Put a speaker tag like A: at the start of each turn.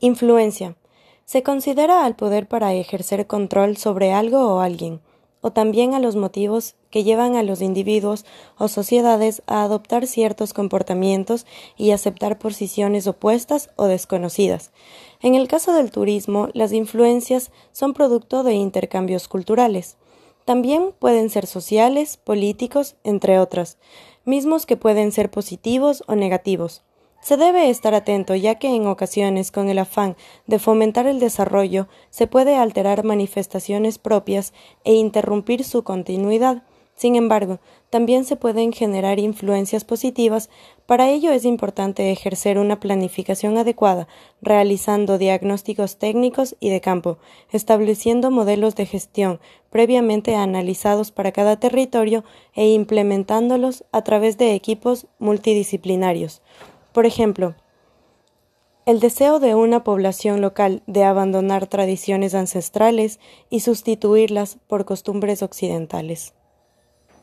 A: Influencia. Se considera al poder para ejercer control sobre algo o alguien, o también a los motivos que llevan a los individuos o sociedades a adoptar ciertos comportamientos y aceptar posiciones opuestas o desconocidas. En el caso del turismo, las influencias son producto de intercambios culturales. También pueden ser sociales, políticos, entre otras, mismos que pueden ser positivos o negativos. Se debe estar atento ya que en ocasiones con el afán de fomentar el desarrollo se puede alterar manifestaciones propias e interrumpir su continuidad. Sin embargo, también se pueden generar influencias positivas. Para ello es importante ejercer una planificación adecuada, realizando diagnósticos técnicos y de campo, estableciendo modelos de gestión previamente analizados para cada territorio e implementándolos a través de equipos multidisciplinarios. Por ejemplo, el deseo de una población local de abandonar tradiciones ancestrales y sustituirlas por costumbres occidentales.